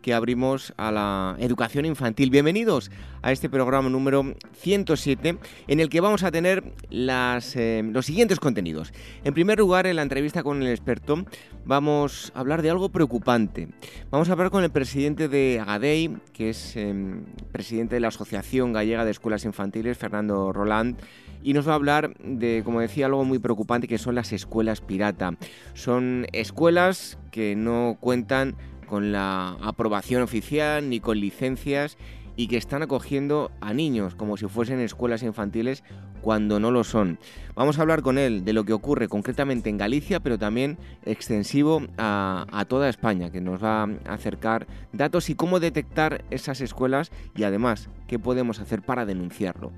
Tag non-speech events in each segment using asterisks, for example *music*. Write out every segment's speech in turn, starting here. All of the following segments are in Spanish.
que abrimos a la educación infantil. Bienvenidos a este programa número 107 en el que vamos a tener las, eh, los siguientes contenidos. En primer lugar, en la entrevista con el experto vamos a hablar de algo preocupante. Vamos a hablar con el presidente de Agadei, que es em, presidente de la Asociación Gallega de Escuelas Infantiles, Fernando Roland y nos va a hablar de, como decía, algo muy preocupante que son las escuelas pirata. Son escuelas que no cuentan con la aprobación oficial ni con licencias y que están acogiendo a niños como si fuesen escuelas infantiles cuando no lo son. Vamos a hablar con él de lo que ocurre concretamente en Galicia, pero también extensivo a, toda España, que nos va a acercar datos y cómo detectar esas escuelas y además qué podemos hacer para denunciarlo.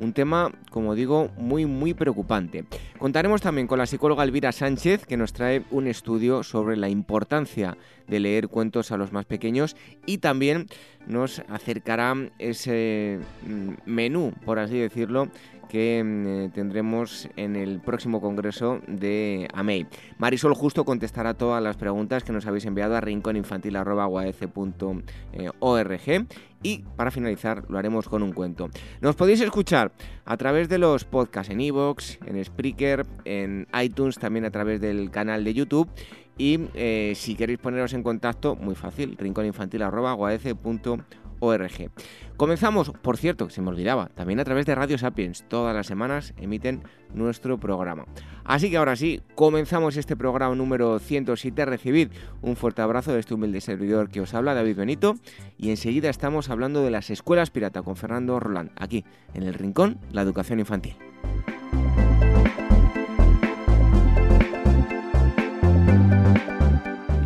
Un tema, como digo, muy muy preocupante. Contaremos también con la psicóloga Elvira Sánchez, que nos trae un estudio sobre la importancia de leer cuentos a los más pequeños y también nos acercará ese mm, menú, por así decirlo, que mm, tendremos en el próximo congreso de AMEI. Marisol Justo contestará todas las preguntas que nos habéis enviado a rinconinfantil.org y para finalizar lo haremos con un cuento. Nos podéis escuchar a través de los podcasts en iVoox, en Spreaker, en iTunes, también a través del canal de YouTube y eh, si queréis poneros en contacto, muy fácil, rinconinfantil.org. Comenzamos, por cierto, se me olvidaba, también a través de Radio Sapiens. Todas las semanas emiten nuestro programa. Así que ahora sí, comenzamos este programa número 107. Recibid un fuerte abrazo de este humilde servidor que os habla, David Benito. Y enseguida estamos hablando de las escuelas pirata con Fernando Roland, aquí en el Rincón, la educación infantil.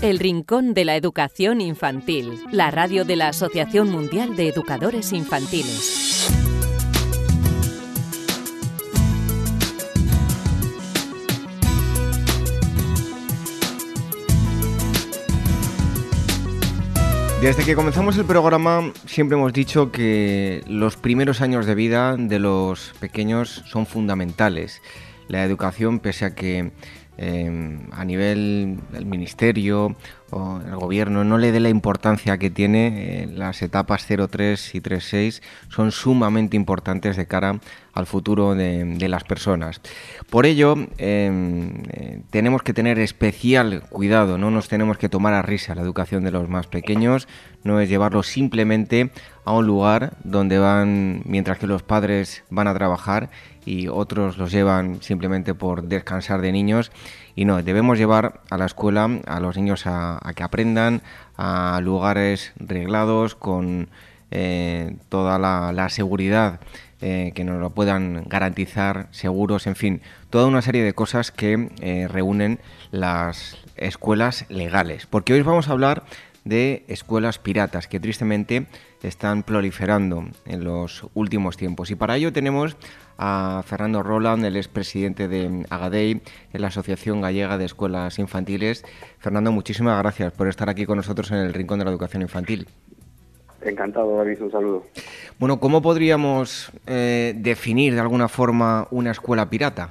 El Rincón de la Educación Infantil, la radio de la Asociación Mundial de Educadores Infantiles. Desde que comenzamos el programa siempre hemos dicho que los primeros años de vida de los pequeños son fundamentales. La educación, pese a que eh, a nivel del ministerio o el gobierno no le dé la importancia que tiene, eh, las etapas 03 y 36 son sumamente importantes de cara al futuro de, las personas. Por ello, em, eh, tenemos que tener especial cuidado, no nos tenemos que tomar a risa la educación de los más pequeños, no es llevarlos simplemente a un lugar donde van, mientras que los padres van a trabajar y otros los llevan simplemente por descansar de niños. Y no, debemos llevar a la escuela a los niños a, que aprendan a lugares reglados con eh, toda la, seguridad eh, que nos lo puedan garantizar, seguros, en fin, toda una serie de cosas que eh, reúnen las escuelas legales. Porque hoy vamos a hablar de escuelas piratas que tristemente están proliferando en los últimos tiempos. Y para ello tenemos a Fernando Roland, el expresidente de Agadei, en la Asociación Gallega de Escuelas Infantiles. Fernando, muchísimas gracias por estar aquí con nosotros en el Rincón de la Educación Infantil. Encantado, David, un saludo. Bueno, ¿cómo podríamos eh, definir de alguna forma una escuela pirata?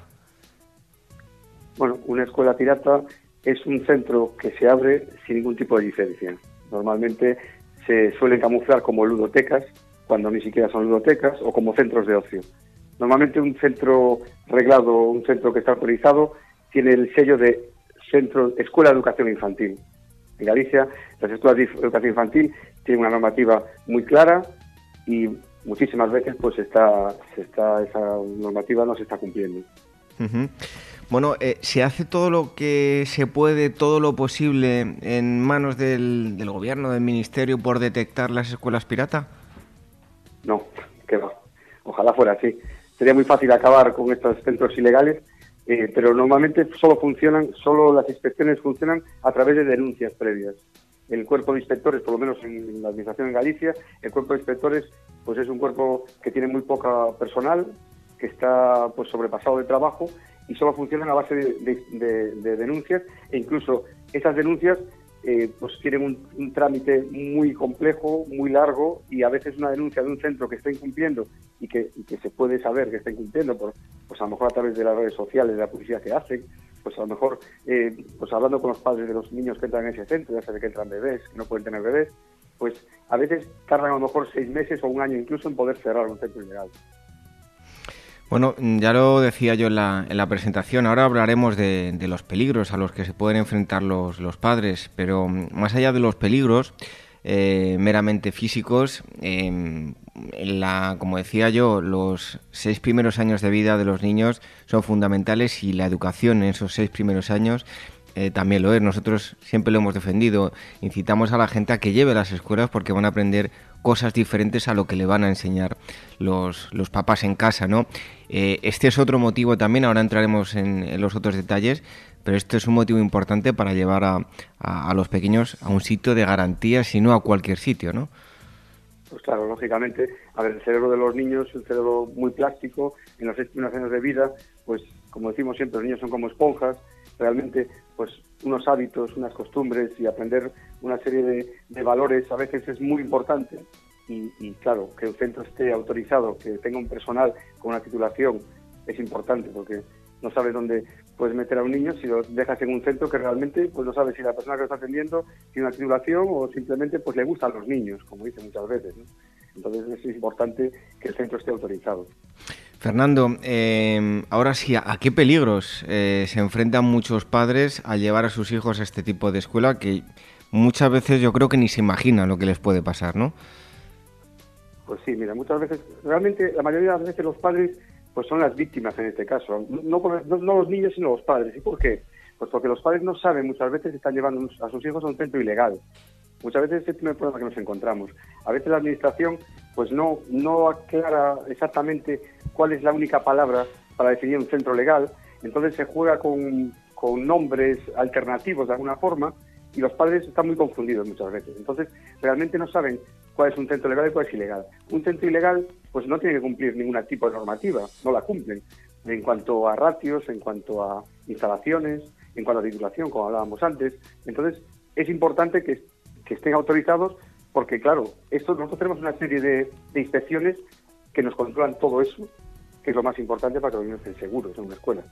Bueno, una escuela pirata es un centro que se abre sin ningún tipo de licencia. Normalmente se suelen camuflar como ludotecas, cuando ni siquiera son ludotecas, o como centros de ocio. Normalmente un centro reglado, un centro que está autorizado, tiene el sello de Centro Escuela de Educación Infantil. En Galicia, las escuelas de educación infantil tienen una normativa muy clara y muchísimas veces pues está, está esa normativa no se está cumpliendo. Bueno, eh, ¿se hace todo lo que se puede, todo lo posible en manos del, del gobierno, del ministerio, por detectar las escuelas pirata? No, que va. Ojalá fuera así. Sería muy fácil acabar con estos centros ilegales, eh, pero normalmente solo funcionan, solo las inspecciones funcionan a través de denuncias previas. El cuerpo de inspectores, por lo menos en la administración en Galicia, el cuerpo de inspectores pues es un cuerpo que tiene muy poca personal, que está pues sobrepasado de trabajo y solo funcionan a base de, denuncias e incluso esas denuncias eh, pues tienen un, trámite muy complejo, muy largo y a veces una denuncia de un centro que está incumpliendo y que, se puede saber que está incumpliendo, pues a lo mejor a través de las redes sociales, de la publicidad que hacen, pues a lo mejor eh, pues hablando con los padres de los niños que entran en ese centro, ya sabe que entran bebés, que no pueden tener bebés, pues a veces tardan a lo mejor seis meses o un año incluso en poder cerrar un centro ilegal. Bueno, ya lo decía yo en la, en la presentación, ahora hablaremos de, los peligros a los que se pueden enfrentar los, padres, pero mm, más allá de los peligros eh, meramente físicos, em, la, como decía yo, los seis primeros años de vida de los niños son fundamentales y la educación en esos seis primeros años eh, también lo es. Nosotros siempre lo hemos defendido. Incitamos a la gente a que lleve las escuelas porque van a aprender cosas diferentes a lo que le van a enseñar los, los papás en casa, ¿no? Eh, este es otro motivo también, ahora entraremos en, los otros detalles, pero esto es un motivo importante para llevar a, los pequeños a un sitio de garantías y no a cualquier sitio, ¿no? Pues claro, lógicamente, a ver, el cerebro de los niños es un cerebro muy plástico, en los primeros años de vida, pues como decimos siempre, los niños son como esponjas, realmente pues unos hábitos, unas costumbres y aprender una serie de, valores a veces es muy importante y, claro, que el centro esté autorizado, que tenga un personal con una titulación es importante porque no sabes dónde puedes meter a un niño si lo dejas en un centro que realmente pues no sabes si la persona que lo está atendiendo tiene una titulación o simplemente pues le gustan los niños, como dicen muchas veces. Entonces es importante que el centro esté autorizado. Fernando, eh, ahora sí, ¿a qué peligros eh, se enfrentan muchos padres al llevar a sus hijos a este tipo de escuela que muchas veces yo creo que ni se imaginan lo que les puede pasar, ¿no? Pues sí, mira, muchas veces, realmente la mayoría de las veces los padres pues son las víctimas en este caso, no, los niños sino los padres. ¿Y por qué? Pues porque los padres no saben, muchas veces están llevando a sus hijos a un centro ilegal. Muchas veces es el problema que nos encontramos. A veces la administración pues no, no aclara exactamente cuál es la única palabra para definir un centro legal, entonces se juega con, nombres alternativos de alguna forma y los padres están muy confundidos muchas veces. Entonces, realmente no saben cuál es un centro legal y cuál es ilegal. Un centro ilegal, pues no tiene que cumplir ningún tipo de normativa, no la cumplen. En cuanto a ratios, en cuanto a instalaciones, en cuanto a titulación, como hablábamos antes. Entonces, es importante que, estén autorizados porque, claro, esto, nosotros tenemos una serie de inspecciones que nos controlan todo eso que es lo más importante para que los niños estén seguros en una escuela.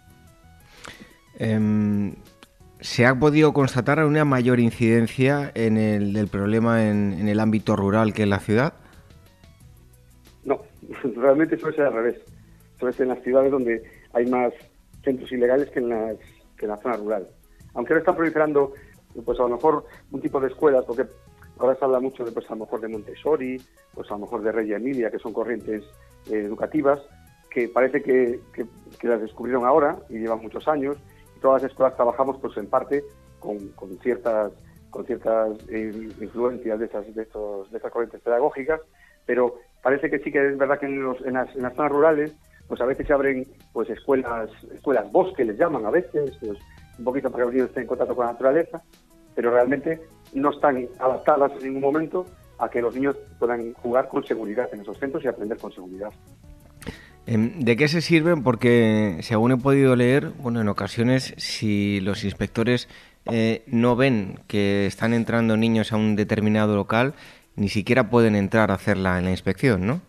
Em, ¿Se ha podido constatar una mayor incidencia en el del problema en, el ámbito rural que en la ciudad? No, *laughs* realmente suele ser al revés. Suele ser en las ciudades donde hay más centros ilegales que en, las, que en la zona rural. Aunque ahora están proliferando, pues a lo mejor un tipo de escuelas, porque ahora se habla mucho de, pues a lo mejor de Montessori, pues a lo mejor de Regia Emilia, que son corrientes eh, educativas, que parece que, las descubrieron ahora y llevan muchos años. Y todas las escuelas trabajamos pues en parte con, ciertas con ciertas eh, influencias de esas, de, estos, de estas corrientes pedagógicas, pero parece que sí que es verdad que en, los, en, las, zonas rurales pues a veces se abren pues escuelas escuelas bosque les llaman a veces pues, un poquito para que los niños estén en contacto con la naturaleza pero realmente no están adaptadas en ningún momento a que los niños puedan jugar con seguridad en esos centros y aprender con seguridad. Em, ¿De qué se sirven? Porque según he podido leer, bueno, en ocasiones si los inspectores eh, no ven que están entrando niños a un determinado local, ni siquiera pueden entrar a hacer la, la inspección, ¿no?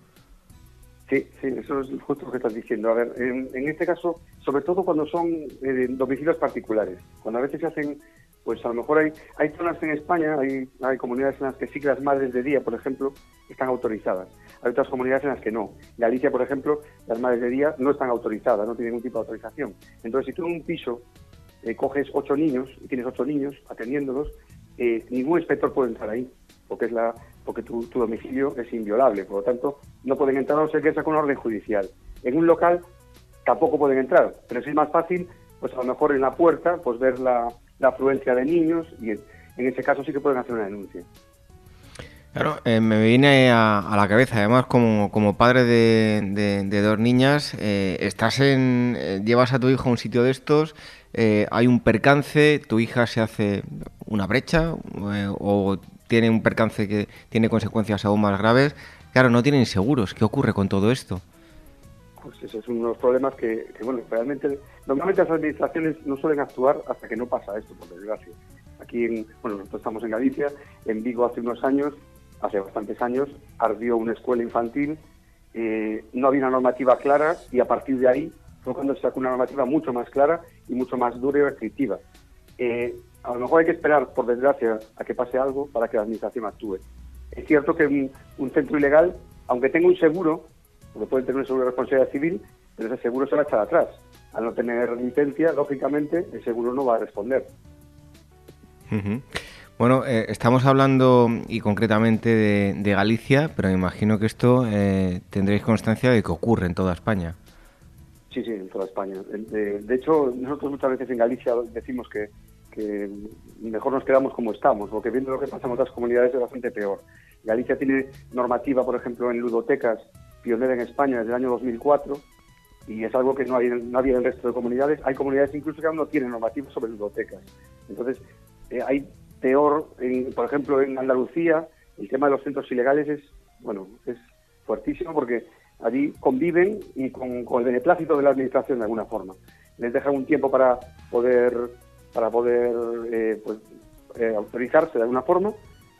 Sí, sí, eso es justo lo que estás diciendo. A ver, en, este caso, sobre todo cuando son eh, domicilios particulares, cuando a veces se hacen pues a lo mejor hay, hay zonas en España, hay, hay comunidades en las que sí que las madres de día, por ejemplo, están autorizadas. Hay otras comunidades en las que no. Galicia, por ejemplo, las madres de día no están autorizadas, no tienen ningún tipo de autorización. Entonces, si tú en un piso eh, coges ocho niños y tienes ocho niños atendiéndolos, eh, ningún inspector puede entrar ahí, porque es la porque tu, domicilio es inviolable. Por lo tanto, no pueden entrar a no ser que sea con orden judicial. En un local tampoco pueden entrar, pero es más fácil, pues a lo mejor en la puerta, pues ver la, afluencia de niños y en, ese caso sí que pueden hacer una denuncia. Claro, eh, me viene a, la cabeza, además, como, como padre de, dos niñas, eh, estás en, eh, llevas a tu hijo a un sitio de estos, hay un percance, tu hija se hace una brecha o tiene un percance que tiene consecuencias aún más graves. Claro, no tienen seguros. ¿Qué ocurre con todo esto? Pues ese es uno de los problemas que, bueno, realmente, normalmente las administraciones no suelen actuar hasta que no pasa esto, por desgracia. Aquí, en, bueno, nosotros estamos en Galicia, en Vigo hace unos años hace bastantes años, ardió una escuela infantil, eh, no había una normativa clara y a partir de ahí fue cuando se sacó una normativa mucho más clara y mucho más dura y restrictiva. Eh, a lo mejor hay que esperar, por desgracia, a que pase algo para que la administración actúe. Es cierto que un, centro ilegal, aunque tenga un seguro, porque puede tener un seguro de responsabilidad civil, pero ese seguro se va a echar atrás. Al no tener licencia, lógicamente, el seguro no va a responder. Bueno, eh, estamos hablando y concretamente de, Galicia, pero me imagino que esto eh, tendréis constancia de que ocurre en toda España. Sí, sí, en toda España. De, hecho, nosotros muchas veces en Galicia decimos que, mejor nos quedamos como estamos, porque viendo lo que pasa en otras comunidades es bastante peor. Galicia tiene normativa, por ejemplo, en ludotecas, pionera en España desde el año 2004, y es algo que no, hay, no había en el resto de comunidades. Hay comunidades incluso que aún no tienen normativa sobre ludotecas. Entonces, eh, hay peor, por ejemplo, en Andalucía, el tema de los centros ilegales es, bueno, es fuertísimo porque allí conviven y con, el beneplácito de la administración de alguna forma. Les dejan un tiempo para poder, para poder eh, pues, eh, autorizarse de alguna forma,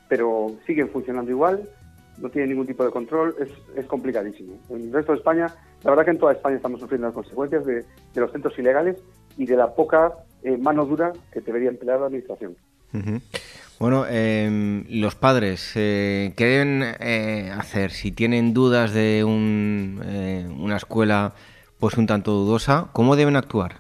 pero siguen funcionando igual, no tienen ningún tipo de control, es, es complicadísimo. En el resto de España, la verdad que en toda España estamos sufriendo las consecuencias de, los centros ilegales y de la poca eh, mano dura que debería emplear la administración. Bueno, em, los padres, eh, ¿qué deben eh, hacer si tienen dudas de un, eh, una escuela pues un tanto dudosa? ¿Cómo deben actuar?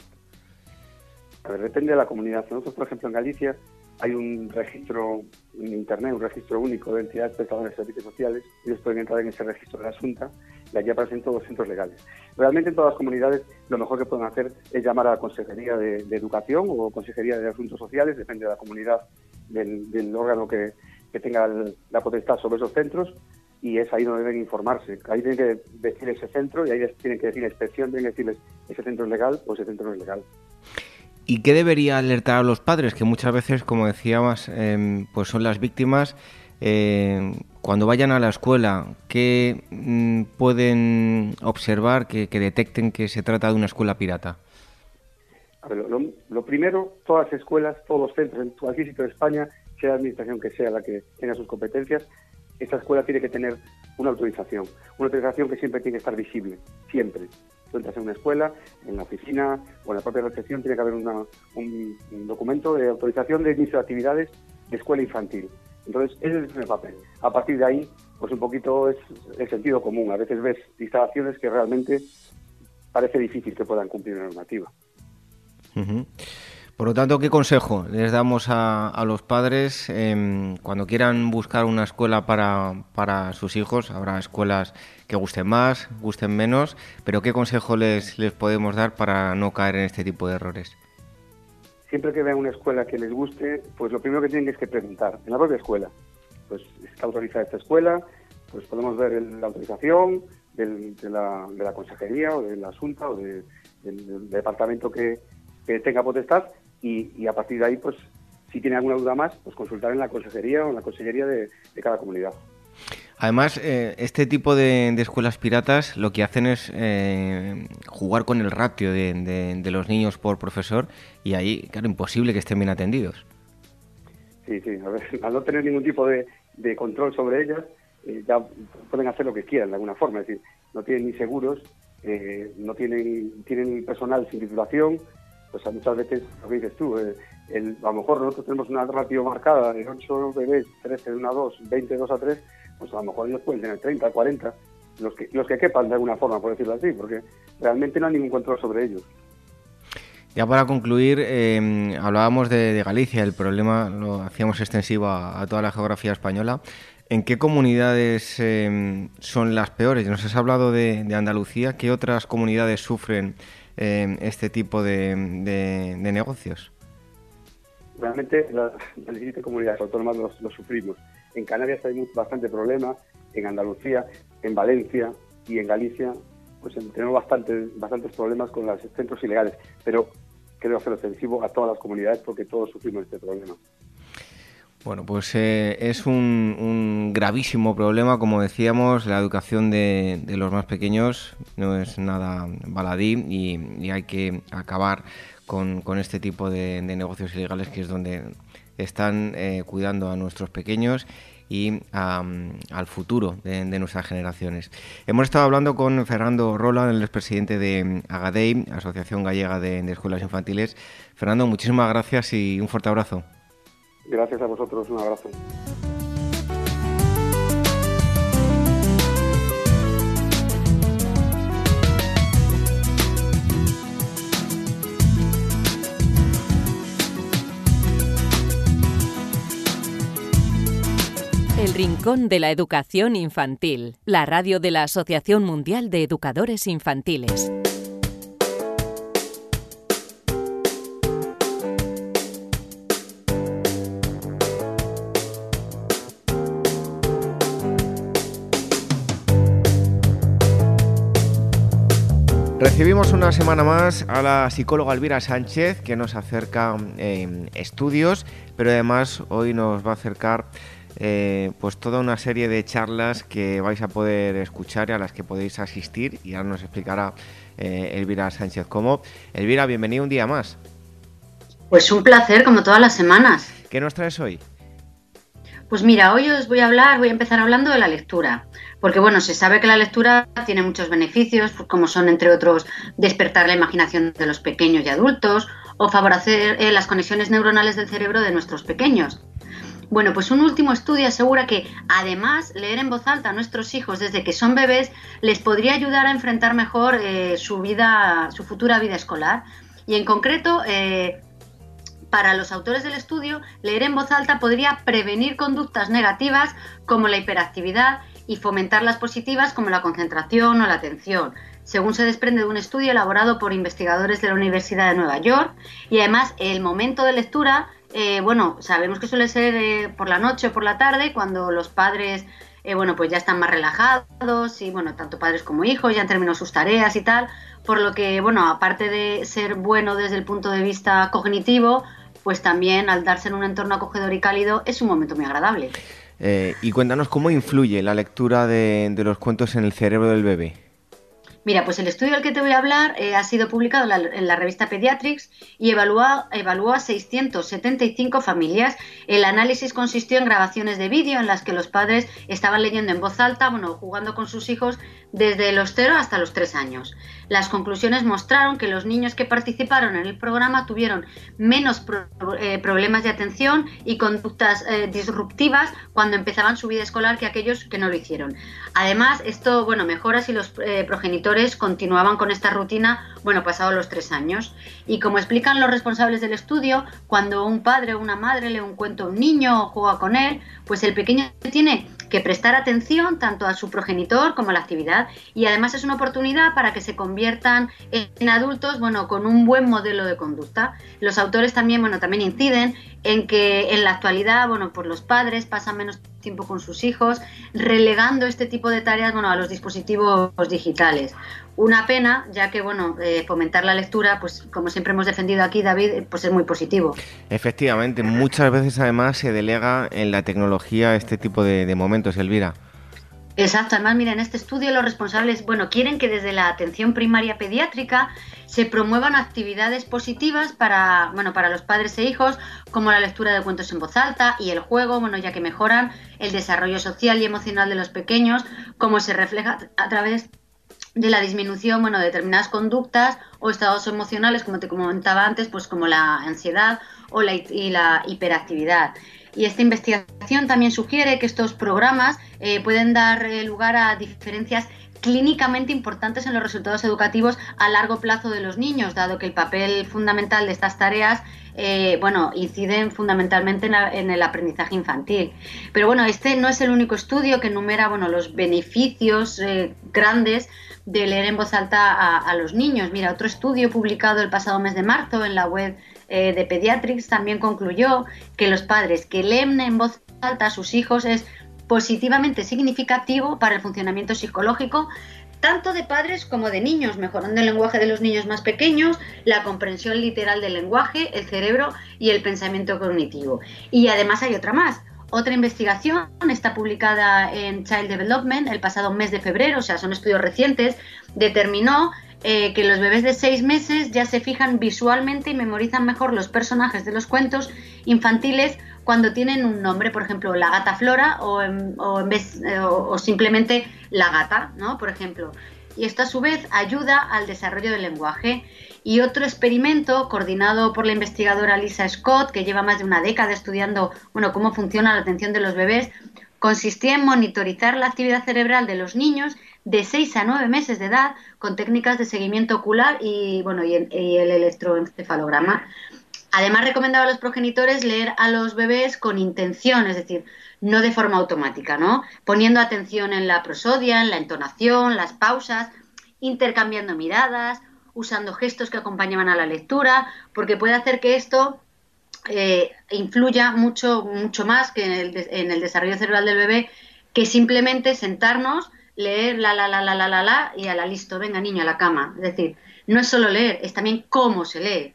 A ver, depende de la comunidad. Nosotros, por ejemplo, en Galicia hay un registro en Internet, un registro único de entidades prestadoras de servicios sociales. Ellos pueden entrar en ese registro de la Asunta y allí aparecen todos los centros legales. Realmente en todas las comunidades lo mejor que pueden hacer es llamar a la Consejería de, Educación o Consejería de Asuntos Sociales, depende de la comunidad, del, órgano que, tenga la potestad sobre esos centros y es ahí donde deben informarse. Ahí tienen que decir ese centro y ahí tienen que decir inspección, tienen que decirles ese centro es legal o ese centro no es legal. ¿Y qué debería alertar a los padres? Que muchas veces, como decíamos, em, pues son las víctimas. Eh, cuando vayan a la escuela, ¿qué mm, pueden observar que, detecten que se trata de una escuela pirata? lo, primero, todas las escuelas, todos los centros, en cualquier sitio de España, sea la administración que sea la que tenga sus competencias, esta escuela tiene que tener una autorización. Una autorización que siempre tiene que estar visible, siempre. Tú entras en una escuela, en la oficina o en la propia recepción, tiene que haber un, documento de autorización de inicio de actividades de escuela infantil. Entonces, ese es el papel. A partir de ahí, pues un poquito es el sentido común. A veces ves instalaciones que realmente parece difícil que puedan cumplir la normativa. Por lo tanto, ¿qué consejo les damos a, los padres em, cuando quieran buscar una escuela para, para, sus hijos? Habrá escuelas que gusten más, gusten menos, pero ¿qué consejo les, les podemos dar para no caer en este tipo de errores? Siempre que vean una escuela que les guste, pues lo primero que tienen es que preguntar, en la propia escuela, pues está autorizada esta escuela, pues podemos ver la autorización de, la, de, la, consejería o del o del departamento que, que tenga potestad y, a partir de ahí, pues si tiene alguna duda más, pues consultar en la consejería o en la consejería de, cada comunidad. Además, eh, este tipo de, escuelas piratas lo que hacen es eh, jugar con el ratio de, los niños por profesor y ahí, claro, imposible que estén bien atendidos. Sí, sí, a ver, *laughs* al no tener ningún tipo de, control sobre ellas, eh, ya pueden hacer lo que quieran de alguna forma, es decir, no tienen ni seguros, no tienen, tienen personal sin titulación, pues muchas veces, lo que dices tú, eh, el, a lo mejor nosotros tenemos una ratio marcada de 8 bebés, 13 de 1 a 2, 20 de 2 a 3, pues a lo mejor ellos pueden tener 30, 40, los que, los que quepan de alguna forma, por decirlo así, porque realmente no hay ningún control sobre ellos. Ya para concluir, eh, hablábamos de, Galicia, el problema lo hacíamos extensivo a, toda la geografía española. ¿En qué comunidades eh, son las peores? Nos has hablado de, Andalucía. ¿Qué otras comunidades sufren eh, este tipo de, negocios? Realmente las, comunidades autónomas los, sufrimos. En Canarias hay bastante problema, en Andalucía, en Valencia y en Galicia pues tenemos bastantes, bastantes problemas con los centros ilegales. Pero creo hacer ofensivo a todas las comunidades porque todos sufrimos este problema. Bueno, pues eh, es un, gravísimo problema, como decíamos, la educación de, los más pequeños no es nada baladí y, hay que acabar con, este tipo de, negocios ilegales que es donde están eh, cuidando a nuestros pequeños y al futuro de, nuestras generaciones. Hemos estado hablando con Fernando Rola, el expresidente de Agadei, Asociación Gallega de Escuelas Infantiles. Fernando, muchísimas gracias y un fuerte abrazo. Gracias a vosotros, un abrazo. El Rincón de la Educación Infantil, la radio de la Asociación Mundial de Educadores Infantiles. Recibimos una semana más a la psicóloga Elvira Sánchez que nos acerca en estudios, pero además hoy nos va a acercar eh, pues toda una serie de charlas que vais a poder escuchar y a las que podéis asistir y ahora nos explicará eh, Elvira Sánchez cómo. Elvira, bienvenido un día más. Pues un placer, como todas las semanas. ¿Qué nos traes hoy? Pues mira, hoy os voy a hablar, voy a empezar hablando de la lectura, porque bueno, se sabe que la lectura tiene muchos beneficios, pues, como son entre otros despertar la imaginación de los pequeños y adultos o favorecer eh, las conexiones neuronales del cerebro de nuestros pequeños. Bueno, pues un último estudio asegura que además leer en voz alta a nuestros hijos desde que son bebés les podría ayudar a enfrentar mejor eh, su vida, su futura vida escolar. Y en concreto, eh, para los autores del estudio, leer en voz alta podría prevenir conductas negativas como la hiperactividad y fomentar las positivas como la concentración o la atención, según se desprende de un estudio elaborado por investigadores de la Universidad de Nueva York. Y además, el momento de lectura eh, bueno, sabemos que suele ser eh, por la noche o por la tarde, cuando los padres, eh, bueno, pues ya están más relajados y, bueno, tanto padres como hijos ya han terminado sus tareas y tal, por lo que, bueno, aparte de ser bueno desde el punto de vista cognitivo, pues también al darse en un entorno acogedor y cálido es un momento muy agradable. y cuéntanos cómo influye la lectura de los cuentos en el cerebro del bebé. Mira, pues el estudio del que te voy a hablar eh, ha sido publicado en la, revista Pediatrics y evaluó, evaluó, a 675 familias. El análisis consistió en grabaciones de vídeo en las que los padres estaban leyendo en voz alta, bueno, jugando con sus hijos desde los 0 hasta los 3 años. Las conclusiones mostraron que los niños que participaron en el programa tuvieron menos eh, problemas de atención y conductas eh, disruptivas cuando empezaban su vida escolar que aquellos que no lo hicieron. Además, esto bueno, mejora si los eh, progenitores continuaban con esta rutina bueno, pasado los tres años. Y como explican los responsables del estudio, cuando un padre o una madre lee un cuento a un niño o juega con él, pues el pequeño tiene que prestar atención tanto a su progenitor como a la actividad. Y además es una oportunidad para que se conviertan en adultos bueno con un buen modelo de conducta. Los autores también bueno también inciden en que en la actualidad bueno pues los padres pasan menos tiempo con sus hijos relegando este tipo de tareas bueno a los dispositivos digitales una pena, ya que bueno, eh, fomentar la lectura, pues como siempre hemos defendido aquí, David, pues es muy positivo. Efectivamente, muchas veces además se delega en la tecnología este tipo de, momentos, Elvira. Exacto, además, mira, en este estudio los responsables, bueno, quieren que desde la atención primaria pediátrica se promuevan actividades positivas para, bueno, para los padres e hijos, como la lectura de cuentos en voz alta y el juego, bueno, ya que mejoran el desarrollo social y emocional de los pequeños, como se refleja a través de la disminución bueno, de determinadas conductas o estados emocionales, como te comentaba antes, pues como la ansiedad o la, y la hiperactividad. Y esta investigación también sugiere que estos programas eh, pueden dar eh, lugar a diferencias clínicamente importantes en los resultados educativos a largo plazo de los niños, dado que el papel fundamental de estas tareas eh, bueno, inciden fundamentalmente en, el aprendizaje infantil. Pero bueno, este no es el único estudio que enumera bueno, los beneficios grandes de leer en voz alta a, los niños. Mira, otro estudio publicado el pasado mes de marzo en la web eh, de Pediatrics también concluyó que los padres que leen en voz alta a sus hijos es positivamente significativo para el funcionamiento psicológico tanto de padres como de niños, mejorando el lenguaje de los niños más pequeños, la comprensión literal del lenguaje, el cerebro y el pensamiento cognitivo. Y además hay otra más. Otra investigación está publicada en Child Development el pasado mes de febrero, o sea, son estudios recientes, determinó eh, que los bebés de seis meses ya se fijan visualmente y memorizan mejor los personajes de los cuentos infantiles cuando tienen un nombre, por ejemplo, la gata Flora o, en, vez, eh, o, simplemente la gata, ¿no? Por ejemplo. Y esto a su vez ayuda al desarrollo del lenguaje. Y otro experimento coordinado por la investigadora Lisa Scott, que lleva más de una década estudiando bueno, cómo funciona la atención de los bebés, consistía en monitorizar la actividad cerebral de los niños de 6 a 9 meses de edad con técnicas de seguimiento ocular y, bueno, y el electroencefalograma. Además, recomendaba a los progenitores leer a los bebés con intención, es decir, no de forma automática, ¿no? Poniendo atención en la prosodia, en la entonación, las pausas, intercambiando miradas, usando gestos que acompañaban a la lectura, porque puede hacer que esto eh, influya mucho, mucho más que en el, en el, desarrollo cerebral del bebé que simplemente sentarnos, leer la, la, la, la, la, la, la y a la listo, venga niño, a la cama. Es decir, no es solo leer, es también cómo se lee.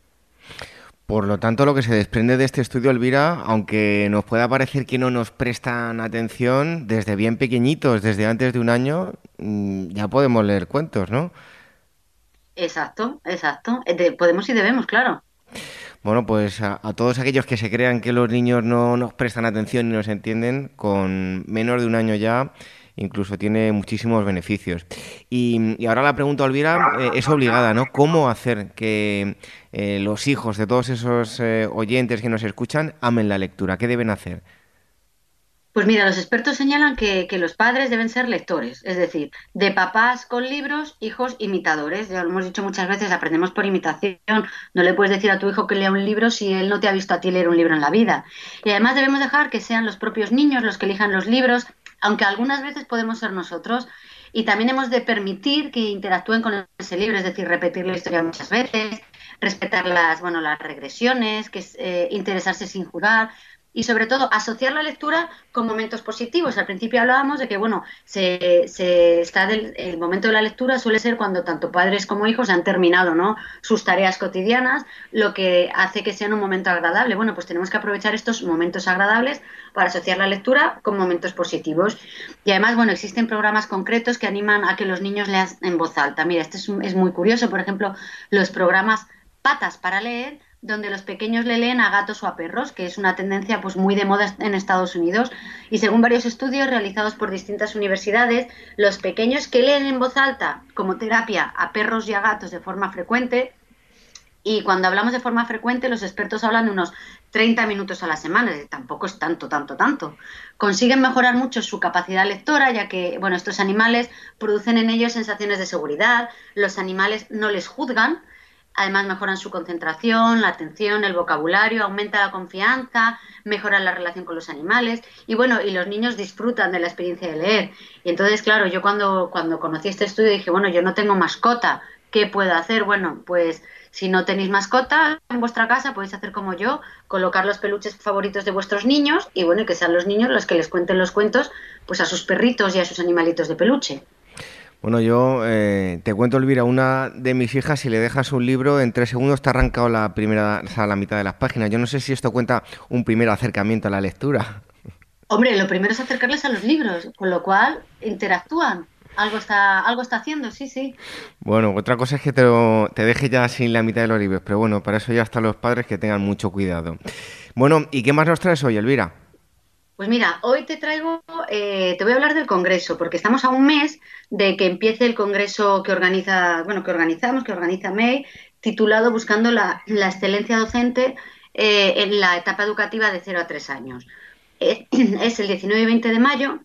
Por lo tanto, lo que se desprende de este estudio, Elvira, aunque nos pueda parecer que no nos prestan atención, desde bien pequeñitos, desde antes de un año, mm, ya podemos leer cuentos, ¿no? Exacto, exacto. Eh, podemos y debemos, claro. Bueno, pues a, todos aquellos que se crean que los niños no nos prestan atención y nos entienden, con menos de un año ya incluso tiene muchísimos beneficios. Y, ahora la pregunta, Olvira, eh, es obligada, ¿no? ¿Cómo hacer que eh, los hijos de todos esos oyentes que nos escuchan amen la lectura? ¿Qué deben hacer? Pues mira, los expertos señalan que, los padres deben ser lectores, es decir, de papás con libros, hijos imitadores. Ya lo hemos dicho muchas veces, aprendemos por imitación. No le puedes decir a tu hijo que lea un libro si él no te ha visto a ti leer un libro en la vida. Y además debemos dejar que sean los propios niños los que elijan los libros, aunque algunas veces podemos ser nosotros. Y también hemos de permitir que interactúen con ese libro, es decir, repetir la historia muchas veces, respetar las, bueno, las regresiones, que eh, interesarse sin jugar, y sobre todo asociar la lectura con momentos positivos. Al principio hablábamos de que bueno, se, se está del, el momento de la lectura suele ser cuando tanto padres como hijos han terminado ¿no? sus tareas cotidianas, lo que hace que sea un momento agradable. Bueno, pues tenemos que aprovechar estos momentos agradables para asociar la lectura con momentos positivos. Y además, bueno, existen programas concretos que animan a que los niños lean en voz alta. Mira, este es, es muy curioso, por ejemplo, los programas Patas para leer donde los pequeños le leen a gatos o a perros, que es una tendencia pues muy de moda en Estados Unidos. Y según varios estudios realizados por distintas universidades, los pequeños que leen en voz alta como terapia a perros y a gatos de forma frecuente, y cuando hablamos de forma frecuente, los expertos hablan de unos 30 minutos a la semana, tampoco es tanto, tanto, tanto. Consiguen mejorar mucho su capacidad lectora, ya que, bueno, estos animales producen en ellos sensaciones de seguridad, los animales no les juzgan, Además mejoran su concentración, la atención, el vocabulario, aumenta la confianza, mejoran la relación con los animales y bueno, y los niños disfrutan de la experiencia de leer. Y entonces, claro, yo cuando, cuando conocí este estudio dije, bueno, yo no tengo mascota, ¿qué puedo hacer? Bueno, pues si no tenéis mascota en vuestra casa, podéis hacer como yo, colocar los peluches favoritos de vuestros niños y bueno, que sean los niños los que les cuenten los cuentos pues a sus perritos y a sus animalitos de peluche. Bueno, yo eh, te cuento, Elvira, una de mis hijas, si le dejas un libro, en tres segundos te ha arrancado la primera, o sea, la mitad de las páginas. Yo no sé si esto cuenta un primer acercamiento a la lectura. Hombre, lo primero es acercarles a los libros, con lo cual interactúan. Algo está, algo está haciendo, sí, sí. Bueno, otra cosa es que te, te deje ya sin la mitad de los libros, pero bueno, para eso ya están los padres que tengan mucho cuidado. Bueno, ¿y qué más nos traes hoy, Elvira? Pues mira, hoy te traigo, eh, te voy a hablar del Congreso, porque estamos a un mes de que empiece el Congreso que organiza, bueno, que organizamos, que organiza MEI, titulado Buscando la, excelencia docente eh, en la etapa educativa de 0 a 3 años. es *clears throat* el 19 y 20 de mayo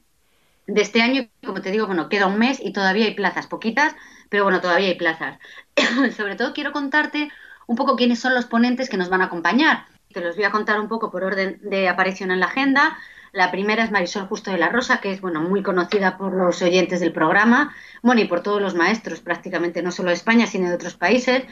de este año, como te digo, bueno, queda un mes y todavía hay plazas, poquitas, pero bueno, todavía hay plazas. *clears throat* Sobre todo quiero contarte un poco quiénes son los ponentes que nos van a acompañar. Te los voy a contar un poco por orden de aparición en la agenda. La primera es Marisol Justo de la Rosa, que es bueno, muy conocida por los oyentes del programa, bueno, y por todos los maestros prácticamente, no solo de España, sino de otros países,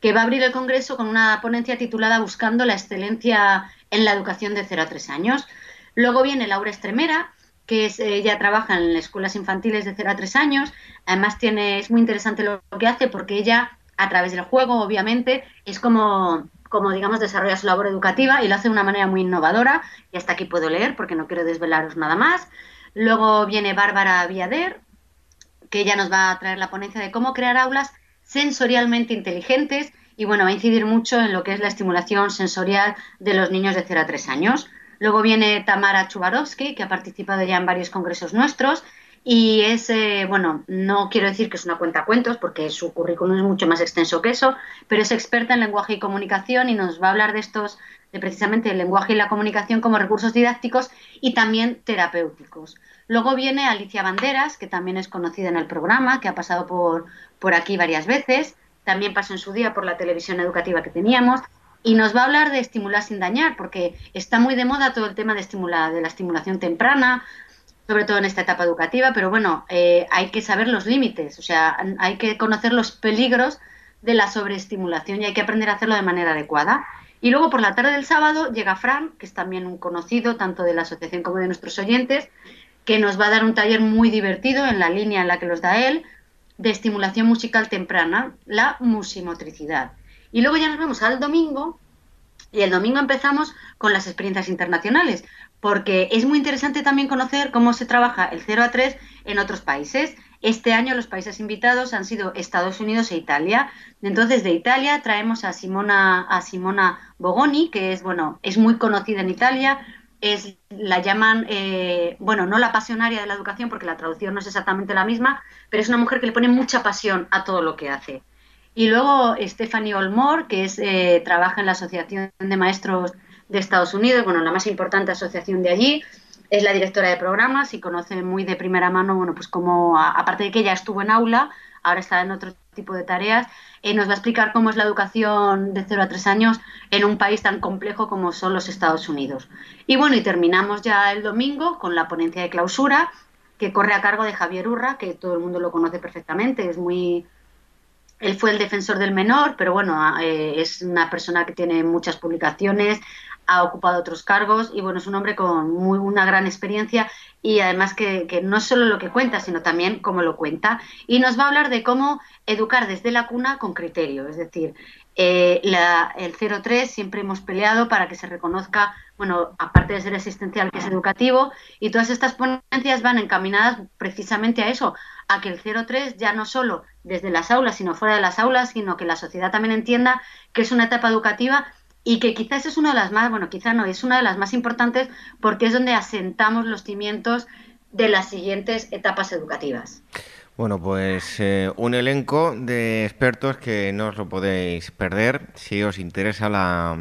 que va a abrir el Congreso con una ponencia titulada Buscando la excelencia en la educación de 0 a 3 años. Luego viene Laura Estremera, que es, ella trabaja en escuelas infantiles de 0 a 3 años. Además, tiene, es muy interesante lo que hace porque ella, a través del juego, obviamente, es como, como, digamos, desarrolla su labor educativa y lo hace de una manera muy innovadora. Y hasta aquí puedo leer porque no quiero desvelaros nada más. Luego viene Bárbara Viader, que ella nos va a traer la ponencia de cómo crear aulas sensorialmente inteligentes y bueno, va a incidir mucho en lo que es la estimulación sensorial de los niños de 0 a 3 años. Luego viene Tamara Chubarovsky, que ha participado ya en varios congresos nuestros y es, bueno, no quiero decir que es una cuenta cuentos porque su currículum es mucho más extenso que eso, pero es experta en lenguaje y comunicación y nos va a hablar de estos, de precisamente el lenguaje y la comunicación como recursos didácticos y también terapéuticos. Luego viene Alicia Banderas, que también es conocida en el programa, que ha pasado por, por aquí varias veces, también pasó en su día por la televisión educativa que teníamos y nos va a hablar de estimular sin dañar, porque está muy de moda todo el tema de, estimular, de la estimulación temprana, sobre todo en esta etapa educativa, pero bueno, eh, hay que saber los límites, o sea, hay que conocer los peligros de la sobreestimulación y hay que aprender a hacerlo de manera adecuada. Y luego por la tarde del sábado llega Fran, que es también un conocido tanto de la asociación como de nuestros oyentes, que nos va a dar un taller muy divertido en la línea en la que los da él, de estimulación musical temprana, la musimotricidad. Y luego ya nos vemos al domingo y el domingo empezamos con las experiencias internacionales, porque es muy interesante también conocer cómo se trabaja el 0 a 3 en otros países. Este año los países invitados han sido Estados Unidos e Italia. Entonces, de Italia traemos a Simona, a Simona Bogoni, que es, bueno, es muy conocida en Italia, es, la llaman, eh, bueno, no la pasionaria de la educación, porque la traducción no es exactamente la misma, pero es una mujer que le pone mucha pasión a todo lo que hace. Y luego Stephanie Olmore, que es, eh, trabaja en la Asociación de Maestros de Estados Unidos, bueno, la más importante asociación de allí, es la directora de programas y conoce muy de primera mano, bueno, pues como, aparte de que ella estuvo en aula, ahora está en otro tipo de tareas, eh, nos va a explicar cómo es la educación de 0 a 3 años en un país tan complejo como son los Estados Unidos. Y bueno, y terminamos ya el domingo con la ponencia de clausura, que corre a cargo de Javier Urra, que todo el mundo lo conoce perfectamente, es muy él fue el defensor del menor, pero bueno, eh, es una persona que tiene muchas publicaciones, ha ocupado otros cargos y bueno, es un hombre con muy una gran experiencia y además que, que, no solo lo que cuenta, sino también cómo lo cuenta. Y nos va a hablar de cómo educar desde la cuna con criterio, es decir, eh, la, el 03 siempre hemos peleado para que se reconozca, bueno, aparte de ser asistencial, que es educativo, y todas estas ponencias van encaminadas precisamente a eso, a que el 03 ya no solo desde las aulas, sino fuera de las aulas, sino que la sociedad también entienda que es una etapa educativa y que quizás es una de las más, bueno, quizás no, es una de las más importantes porque es donde asentamos los cimientos de las siguientes etapas educativas. Bueno, pues eh, un elenco de expertos que no os lo podéis perder si os interesa la,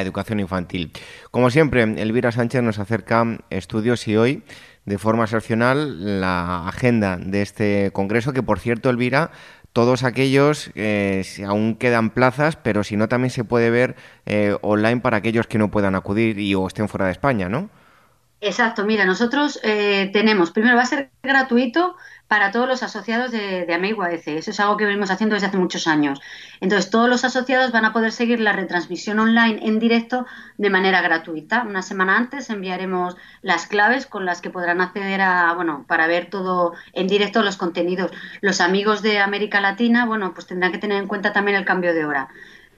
educación infantil. Como siempre, Elvira Sánchez nos acerca estudios y hoy, de forma excepcional, la agenda de este congreso, que por cierto, Elvira, todos aquellos, eh, aún quedan plazas, pero si no, también se puede ver eh, online para aquellos que no puedan acudir y o estén fuera de España, ¿no? Exacto, mira, nosotros eh, tenemos, primero va a ser gratuito para todos los asociados de, de Eso es algo que venimos haciendo desde hace muchos años. Entonces, todos los asociados van a poder seguir la retransmisión online en directo de manera gratuita. Una semana antes enviaremos las claves con las que podrán acceder a, bueno, para ver todo en directo los contenidos. Los amigos de América Latina, bueno, pues tendrán que tener en cuenta también el cambio de hora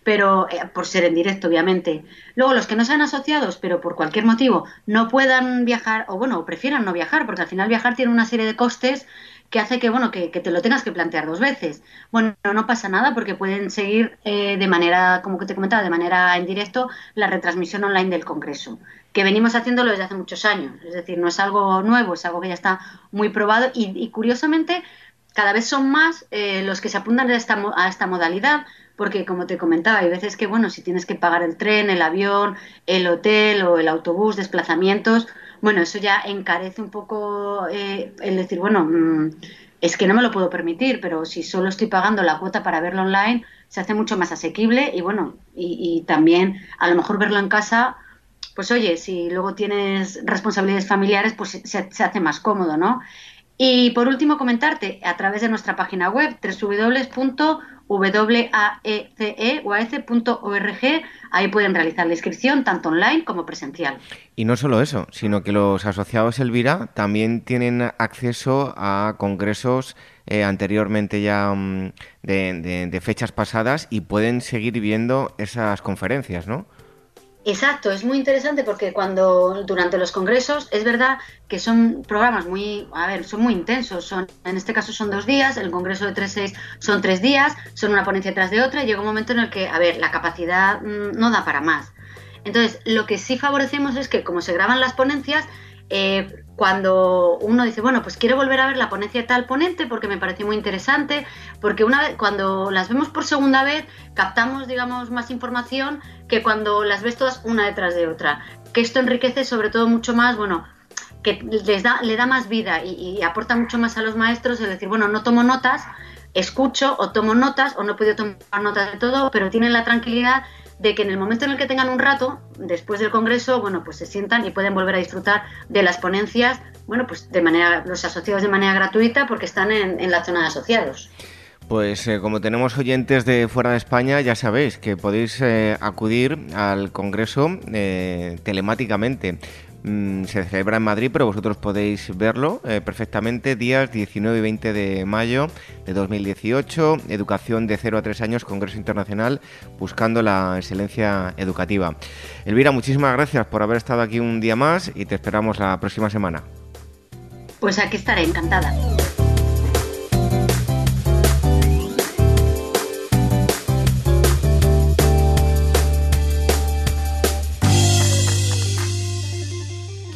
pero eh, por ser en directo, obviamente. Luego, los que no sean asociados, pero por cualquier motivo no puedan viajar, o bueno, prefieran no viajar, porque al final viajar tiene una serie de costes que hace que, bueno, que, te lo tengas que plantear dos veces. Bueno, no pasa nada porque pueden seguir eh, de manera, como que te comentaba, de manera en directo la retransmisión online del Congreso, que venimos haciéndolo desde hace muchos años. Es decir, no es algo nuevo, es algo que ya está muy probado y, curiosamente cada vez son más eh, los que se apuntan a esta, a esta modalidad porque como te comentaba, hay veces que, bueno, si tienes que pagar el tren, el avión, el hotel o el autobús, desplazamientos, bueno, eso ya encarece un poco eh, el decir, bueno, mm, es que no me lo puedo permitir, pero si solo estoy pagando la cuota para verlo online, se hace mucho más asequible y bueno, y, también a lo mejor verlo en casa, pues oye, si luego tienes responsabilidades familiares, pues se, se hace más cómodo, ¿no? Y por último, comentarte a través de nuestra página web www.waece.org, ahí pueden realizar la inscripción tanto online como presencial. Y no solo eso, sino que los asociados Elvira también tienen acceso a congresos eh, anteriormente ya mm, de fechas pasadas y pueden seguir viendo esas conferencias, ¿no? Exacto, es muy interesante porque cuando durante los congresos es verdad que son programas muy, a ver, son muy intensos. Son, en este caso son dos días, el congreso de 3-6 son tres días, son una ponencia tras de otra y llega un momento en el que, a ver, la capacidad mm, no da para más. Entonces, lo que sí favorecemos es que como se graban las ponencias, eh, cuando uno dice, bueno, pues quiero volver a ver la ponencia de tal ponente porque me pareció muy interesante, porque una vez, cuando las vemos por segunda vez, captamos, digamos, más información que cuando las ves todas una detrás de otra. Que esto enriquece sobre todo mucho más, bueno, que les da, le da más vida y, aporta mucho más a los maestros, es decir, bueno, no tomo notas, escucho o tomo notas o no he podido tomar notas de todo, pero tienen la tranquilidad de que en el momento en el que tengan un rato, después del congreso, bueno, pues se sientan y pueden volver a disfrutar de las ponencias, bueno, pues de manera, los asociados de manera gratuita porque están en, la zona de asociados. Pues eh, como tenemos oyentes de fuera de España, ya sabéis que podéis eh, acudir al Congreso eh, telemáticamente. Mm, se celebra en Madrid, pero vosotros podéis verlo eh, perfectamente días 19 y 20 de mayo de 2018, Educación de 0 a 3 años, Congreso Internacional, buscando la excelencia educativa. Elvira, muchísimas gracias por haber estado aquí un día más y te esperamos la próxima semana. Pues aquí estaré, encantada.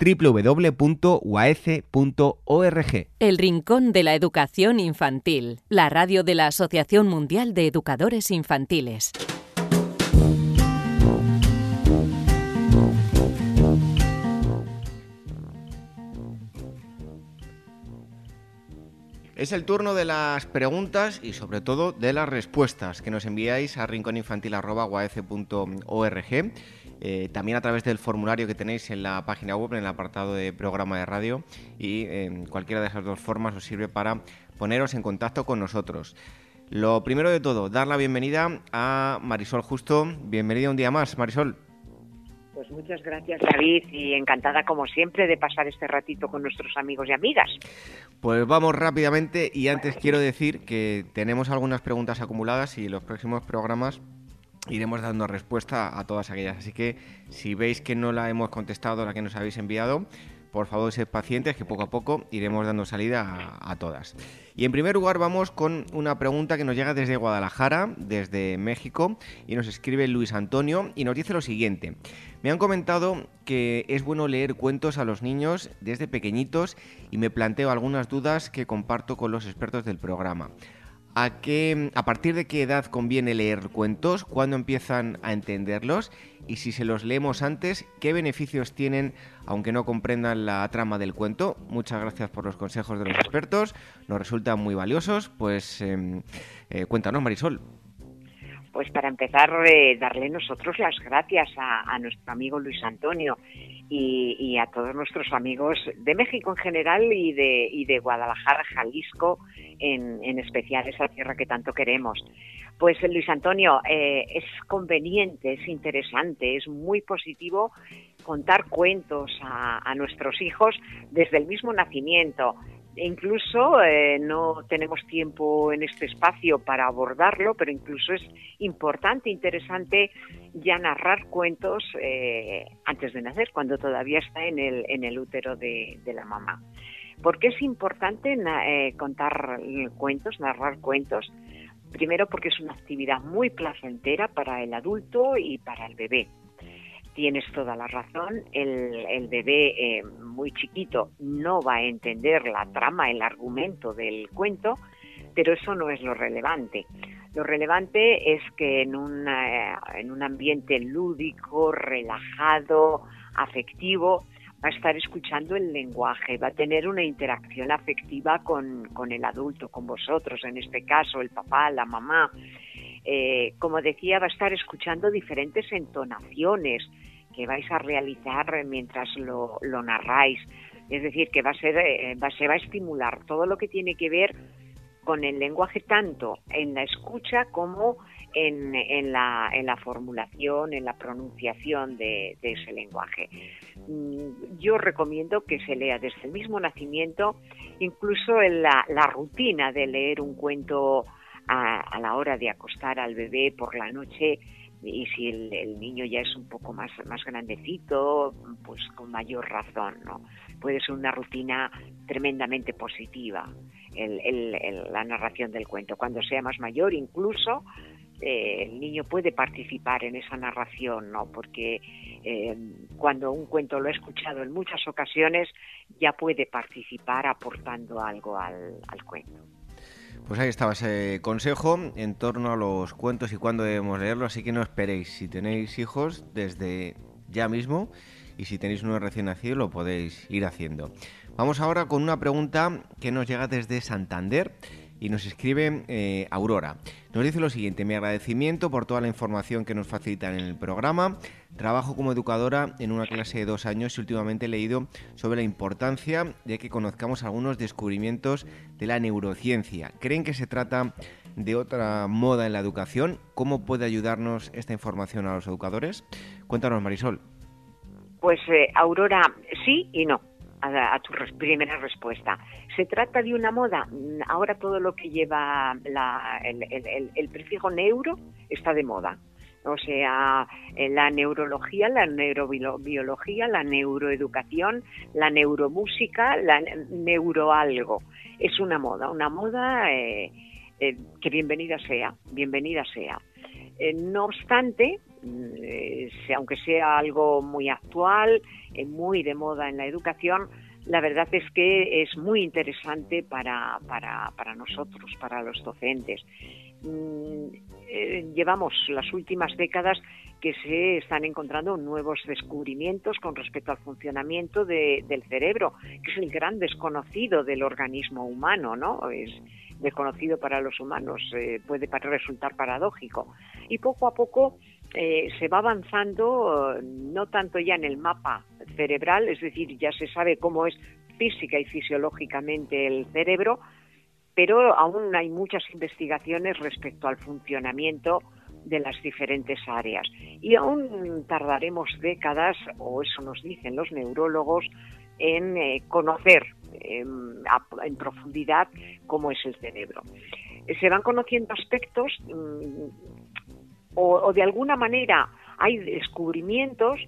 www.uaece.org. El Rincón de la Educación Infantil, la radio de la Asociación Mundial de Educadores Infantiles. Es el turno de las preguntas y sobre todo de las respuestas que nos enviáis a rincóninfantil.org. Eh, también a través del formulario que tenéis en la página web, en el apartado de programa de radio y en cualquiera de esas dos formas os sirve para poneros en contacto con nosotros. Lo primero de todo, dar la bienvenida a Marisol Justo. Bienvenida un día más, Marisol. Pues muchas gracias David y encantada como siempre de pasar este ratito con nuestros amigos y amigas. Pues vamos rápidamente y antes quiero decir que tenemos algunas preguntas acumuladas y los próximos programas iremos dando respuesta a todas aquellas. Así que si veis que no la hemos contestado, la que nos habéis enviado, por favor sed pacientes que poco a poco iremos dando salida a, todas. Y en primer lugar vamos con una pregunta que nos llega desde Guadalajara, desde México, y nos escribe Luis Antonio y nos dice lo siguiente. Me han comentado que es bueno leer cuentos a los niños desde pequeñitos y me planteo algunas dudas que comparto con los expertos del programa. ¿A, qué, ¿A partir de qué edad conviene leer cuentos? ¿Cuándo empiezan a entenderlos? Y si se los leemos antes, ¿qué beneficios tienen aunque no comprendan la trama del cuento? Muchas gracias por los consejos de los expertos, nos resultan muy valiosos. Pues em, eh, cuéntanos, Marisol. Pues para empezar, eh, darle nosotros las gracias a, nuestro amigo Luis Antonio y, a todos nuestros amigos de México en general y de, Guadalajara, Jalisco, en, especial esa tierra que tanto queremos. Pues Luis Antonio, eh, es conveniente, es interesante, es muy positivo contar cuentos a nuestros hijos desde el mismo nacimiento Incluso eh, no tenemos tiempo en este espacio para abordarlo, pero incluso es importante, interesante ya narrar cuentos eh, antes de nacer, cuando todavía está en el, en el útero de, la mamá. ¿Por qué es importante eh, contar cuentos, narrar cuentos? Primero porque es una actividad muy placentera para el adulto y para el bebé. Tienes toda la razón, el, bebé eh, muy chiquito no va a entender la trama, el argumento del cuento, pero eso no es lo relevante. Lo relevante es que en, en un ambiente lúdico, relajado, afectivo, va a estar escuchando el lenguaje, va a tener una interacción afectiva con, el adulto, con vosotros, en este caso el papá, la mamá. Eh, como decía, va a estar escuchando diferentes entonaciones que vais a realizar mientras lo, narráis. Es decir, que va a ser, eh, se va a estimular todo lo que tiene que ver con el lenguaje tanto en la escucha como en, en, la, en la, formulación, en la pronunciación de, ese lenguaje. Mm, yo recomiendo que se lea desde el mismo nacimiento, incluso en la, rutina de leer un cuento a, la hora de acostar al bebé por la noche y si el, niño ya es un poco más, más grandecito, pues con mayor razón, ¿no? Puede ser una rutina tremendamente positiva la narración del cuento. Cuando sea más mayor, incluso eh, el niño puede participar en esa narración, ¿no? Porque eh, cuando un cuento lo ha escuchado en muchas ocasiones, ya puede participar aportando algo al, cuento. Pues ahí estaba ese consejo en torno a los cuentos y cuándo debemos leerlo, así que no esperéis. Si tenéis hijos, desde ya mismo, y si tenéis uno recién nacido, lo podéis ir haciendo. Vamos ahora con una pregunta que nos llega desde Santander y nos escribe eh, Aurora. Nos dice lo siguiente, mi agradecimiento por toda la información que nos facilitan en el programa. Trabajo como educadora en una clase de dos años y últimamente he leído sobre la importancia de que conozcamos algunos descubrimientos de la neurociencia. ¿Creen que se trata de otra moda en la educación? ¿Cómo puede ayudarnos esta información a los educadores? Cuéntanos, Marisol. Pues eh, Aurora, sí y no a, tu primera respuesta. ¿Se trata de una moda? Mm, ahora todo lo que lleva el, prefijo neuro está de moda. O sea, eh, la neurología, la neurobiología, la neuroeducación, la neuromúsica, la neuroalgo. Es una moda, una moda eh, eh, que bienvenida sea, bienvenida sea. no obstante, aunque sea algo muy actual, eh, muy de moda en la educación, la verdad es que es muy interesante para, para, nosotros, para los docentes. Mm, eh, llevamos las últimas décadas que se están encontrando nuevos descubrimientos con respecto al funcionamiento del cerebro, que es el gran desconocido del organismo humano, ¿no? Es desconocido para los humanos, eh, puede resultar paradójico. Y poco a poco eh, se va avanzando no tanto ya en el mapa cerebral, es decir, ya se sabe cómo es física y fisiológicamente el cerebro, pero aún hay muchas investigaciones respecto al funcionamiento de las diferentes áreas. Y aún tardaremos décadas, o eso nos dicen los neurólogos, en eh, conocer em, en profundidad cómo es el cerebro. Se van conociendo aspectos mm, o, de alguna manera hay descubrimientos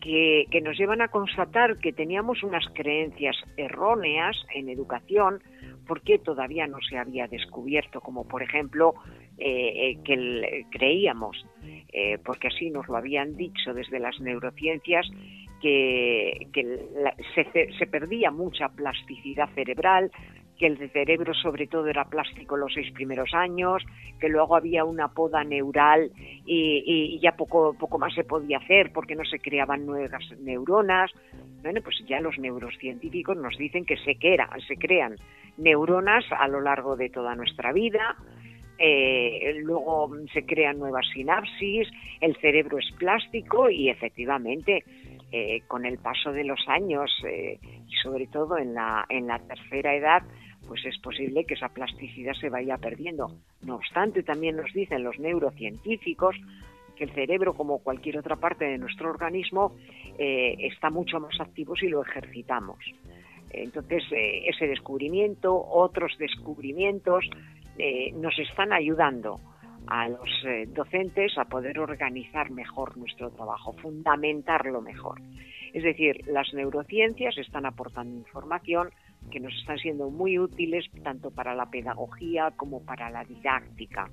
que, nos llevan a constatar que teníamos unas creencias erróneas en educación porque todavía no se había descubierto, como por ejemplo eh, eh, que creíamos, eh, porque así nos lo habían dicho desde las neurociencias, que, se, se, perdía mucha plasticidad cerebral, que el cerebro sobre todo era plástico los seis primeros años, que luego había una poda neural y, ya poco, poco más se podía hacer porque no se creaban nuevas neuronas. Bueno, pues ya los neurocientíficos nos dicen que se, se crean neuronas a lo largo de toda nuestra vida, eh, luego se crean nuevas sinapsis, el cerebro es plástico y efectivamente eh, con el paso de los años eh, y sobre todo en la, en la tercera edad, pues es posible que esa plasticidad se vaya perdiendo. No obstante, también nos dicen los neurocientíficos que el cerebro, como cualquier otra parte de nuestro organismo, eh, está mucho más activo si lo ejercitamos. Entonces, ese descubrimiento, otros descubrimientos, nos están ayudando a los docentes a poder organizar mejor nuestro trabajo, fundamentarlo mejor. Es decir, las neurociencias están aportando información que nos están siendo muy útiles tanto para la pedagogía como para la didáctica.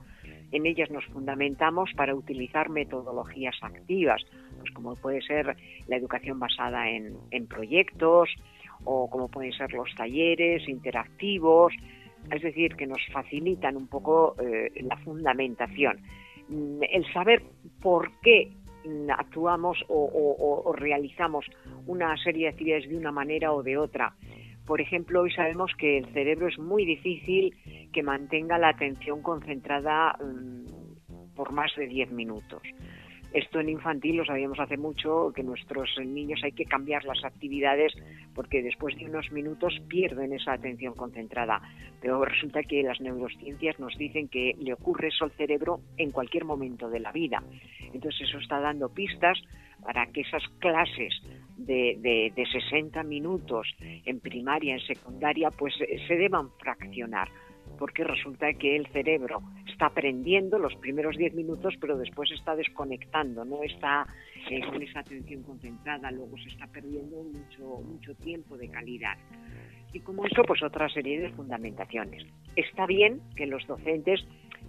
En ellas nos fundamentamos para utilizar metodologías activas, pues como puede ser la educación basada en, proyectos o como pueden ser los talleres interactivos, es decir, que nos facilitan un poco eh, la fundamentación. Mm, el saber por qué actuamos o, realizamos una serie de actividades de una manera o de otra por ejemplo, hoy sabemos que el cerebro es muy difícil que mantenga la atención concentrada mm, por más de 10 minutos. Esto en infantil lo sabíamos hace mucho, que nuestros niños hay que cambiar las actividades porque después de unos minutos pierden esa atención concentrada. Pero resulta que las neurociencias nos dicen que le ocurre eso al cerebro en cualquier momento de la vida. Entonces eso está dando pistas para que esas clases de, de, de 60 minutos en primaria, en secundaria, pues eh, se deban fraccionar porque resulta que el cerebro está aprendiendo los primeros 10 minutos, pero después está desconectando, no está eh, con esa atención concentrada, luego se está perdiendo mucho, mucho tiempo de calidad. Y como eso, pues otra serie de fundamentaciones. Está bien que los docentes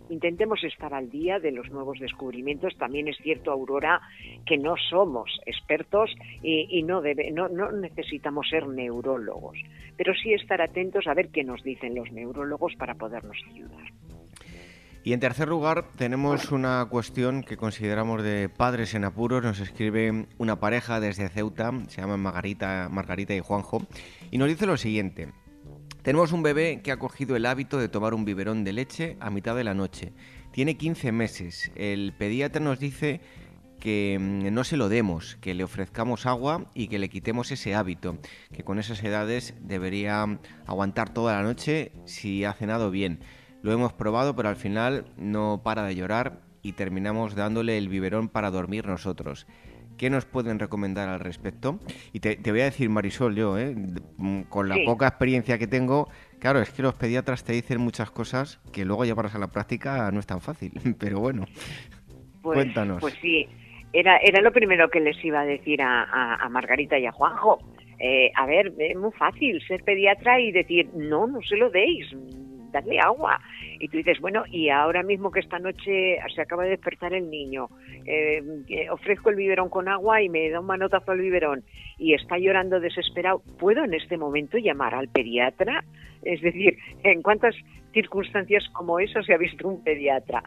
intentemos estar al día de los nuevos descubrimientos. También es cierto, Aurora, que no somos expertos y, no, debe, no, no necesitamos ser neurólogos, pero sí estar atentos a ver qué nos dicen los neurólogos para podernos ayudar. Y en tercer lugar, tenemos una cuestión que consideramos de padres en apuros. Nos escribe una pareja desde Ceuta, se llaman Margarita, Margarita y Juanjo, y nos dice lo siguiente. Tenemos un bebé que ha cogido el hábito de tomar un biberón de leche a mitad de la noche. Tiene 15 meses. El pediatra nos dice que mm, no se lo demos, que le ofrezcamos agua y que le quitemos ese hábito, que con esas edades debería aguantar toda la noche si ha cenado bien. Lo hemos probado, pero al final no para de llorar y terminamos dándole el biberón para dormir nosotros. ¿Qué nos pueden recomendar al respecto? Y te, voy a decir, Marisol, yo, ¿eh? Mm, con la poca experiencia que tengo, claro, es que los pediatras te dicen muchas cosas que luego llevarlas a la práctica no es tan fácil, *laughs* pero bueno, pues, cuéntanos. Pues sí, era, era lo primero que les iba a decir a, Margarita y a Juanjo. Eh, a ver, es muy fácil ser pediatra y decir, no, no se lo deis, dadle agua. Y tú dices, bueno, y ahora mismo que esta noche se acaba de despertar el niño, eh, ofrezco el biberón con agua y me da un manotazo al biberón y está llorando desesperado, ¿puedo en este momento llamar al pediatra? Es decir, ¿en cuántas circunstancias como eso se ha visto un pediatra?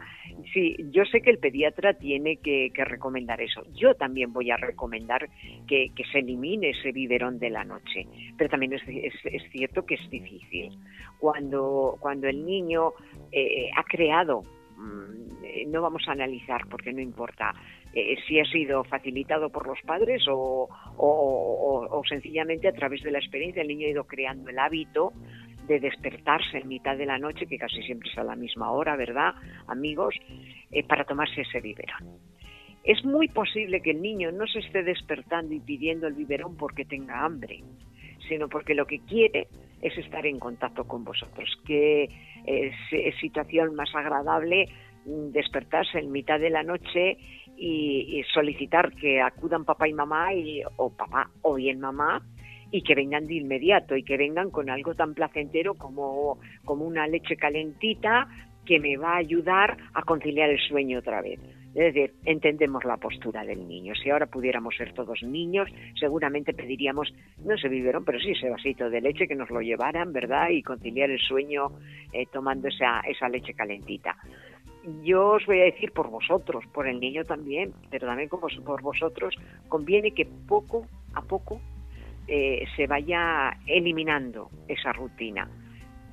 Sí, yo sé que el pediatra tiene que, recomendar eso. Yo también voy a recomendar que, se elimine ese biberón de la noche, pero también es, cierto que es difícil. Cuando, cuando el niño eh, ha creado mm, no vamos a analizar porque no importa eh, si ha sido facilitado por los padres o, o, sencillamente a través de la experiencia el niño ha ido creando el hábito de despertarse en mitad de la noche, que casi siempre es a la misma hora, ¿verdad, amigos? Eh, para tomarse ese biberón. Es muy posible que el niño no se esté despertando y pidiendo el biberón porque tenga hambre, sino porque lo que quiere es estar en contacto con vosotros. Qué es situación más agradable despertarse en mitad de la noche y, solicitar que acudan papá y mamá y, o papá o bien mamá y que vengan de inmediato y que vengan con algo tan placentero como, como una leche calentita que me va a ayudar a conciliar el sueño otra vez. Es decir, entendemos la postura del niño. Si ahora pudiéramos ser todos niños, seguramente pediríamos, no se vivieron, pero sí ese vasito de leche que nos lo llevaran, ¿verdad? Y conciliar el sueño eh, tomando esa, esa leche calentita yo os voy a decir por vosotros, por el niño también, pero también como por vosotros, conviene que poco a poco eh, se vaya eliminando esa rutina.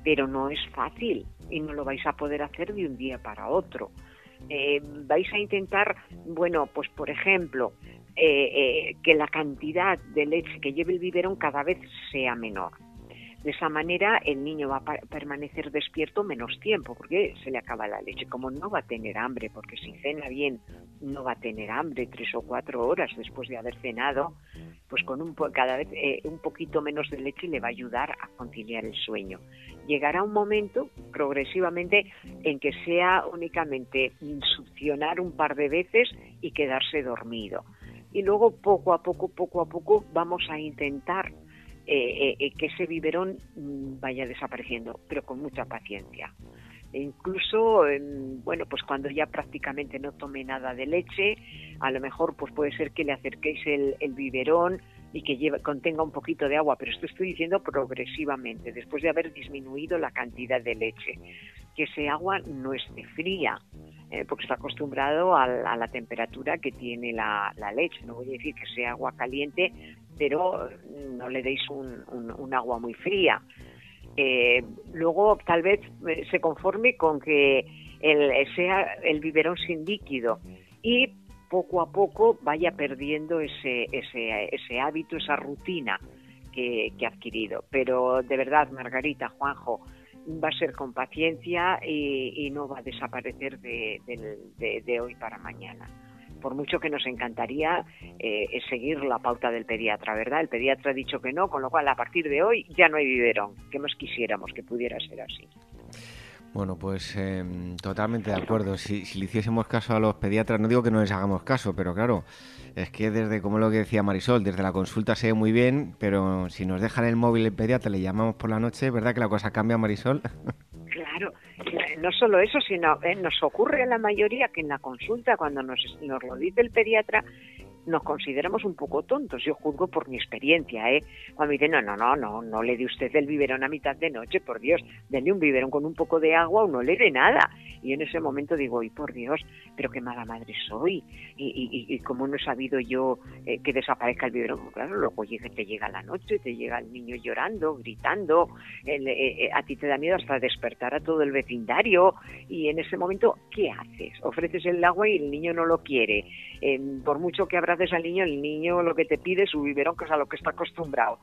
Pero no es fácil y no lo vais a poder hacer de un día para otro. Eh, vais a intentar, bueno, pues por ejemplo, eh, que la cantidad de leche que lleve el biberón cada vez sea menor de esa manera el niño va a permanecer despierto menos tiempo porque se le acaba la leche. Como no va a tener hambre, porque si cena bien no va a tener hambre tres o cuatro horas después de haber cenado, pues con un cada vez eh, un poquito menos de leche le va a ayudar a conciliar el sueño. Llegará un momento progresivamente en que sea únicamente succionar un par de veces y quedarse dormido. Y luego poco a poco, poco a poco vamos a intentar eh, eh, que ese biberón mm, vaya desapareciendo, pero con mucha paciencia. E incluso, bueno, pues cuando ya prácticamente no tome nada de leche, a lo mejor pues puede ser que le acerquéis el, biberón y que contenga un poquito de agua, pero esto estoy diciendo progresivamente, después de haber disminuido la cantidad de leche. Que ese agua no esté fría, eh, porque está acostumbrado a, la temperatura que tiene la, leche. No voy a decir que sea agua caliente, pero no le deis un agua muy fría. Eh, luego tal vez eh, se conforme con que el, sea el biberón sin líquido y poco a poco vaya perdiendo ese, ese, ese hábito, esa rutina que, ha adquirido. Pero de verdad, Margarita, Juanjo, va a ser con paciencia y, no va a desaparecer de hoy para mañana por mucho que nos encantaría eh, seguir la pauta del pediatra, ¿verdad? El pediatra ha dicho que no, con lo cual a partir de hoy ya no hay biberón, que más quisiéramos que pudiera ser así. Bueno, pues em, totalmente de acuerdo. Si, le hiciésemos caso a los pediatras, no digo que no les hagamos caso, pero claro, es que desde, como lo que decía Marisol, desde la consulta se ve muy bien, pero si nos dejan el móvil el pediatra, le llamamos por la noche, ¿verdad que la cosa cambia, Marisol? Claro, no solo eso, sino eh, nos ocurre a la mayoría que en la consulta, cuando nos, nos lo dice el pediatra, nos consideramos un poco tontos. Yo juzgo por mi experiencia, ¿eh? Cuando me dicen, no, no, no, no, no le dé usted el biberón a mitad de noche, por Dios, denle un biberón con un poco de agua o no le dé nada. Y en ese momento digo, y por Dios, pero qué mala madre soy. Y, y, cómo no he sabido yo eh, que desaparezca el biberón. Pues claro, luego te llega la noche, te llega el niño llorando, gritando, eh, eh, a ti te da miedo hasta despertar a todo el vecindario. Y en ese momento, ¿qué haces? Ofreces el agua y el niño no lo quiere. por mucho que habrá al niño, el niño lo que te pide es su biberón, que es a lo que está acostumbrado.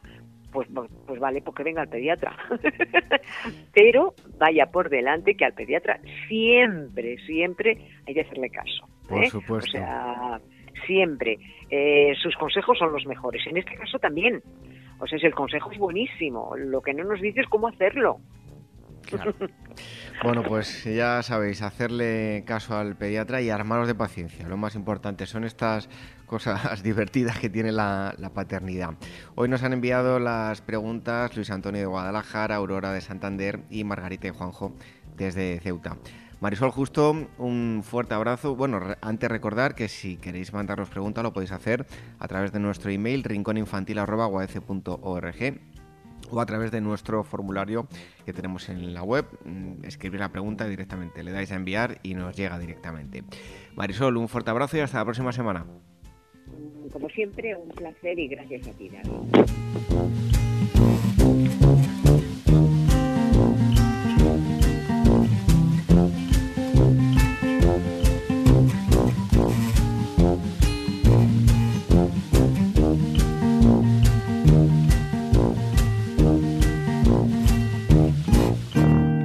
Pues, pues vale, porque venga al pediatra. *laughs* Pero vaya por delante que al pediatra siempre, siempre hay que hacerle caso. Por ¿eh? supuesto. O sea, siempre. Eh, sus consejos son los mejores. En este caso también. O sea, si el consejo es buenísimo, lo que no nos dice es cómo hacerlo. *laughs* Bueno, pues ya sabéis, hacerle caso al pediatra y armaros de paciencia. Lo más importante son estas cosas *laughs* divertidas que tiene la, paternidad. Hoy nos han enviado las preguntas Luis Antonio de Guadalajara, Aurora de Santander y Margarita y Juanjo desde Ceuta. Marisol Justo, un fuerte abrazo. Bueno, antes recordar que si queréis mandarnos preguntas lo podéis hacer a través de nuestro email rincóninfantil.org o a través de nuestro formulario que tenemos en la web. Mm, escribir la pregunta directamente, le dais a enviar y nos llega directamente. Marisol, un fuerte abrazo y hasta la próxima semana. Como siempre, un placer y gracias a ti,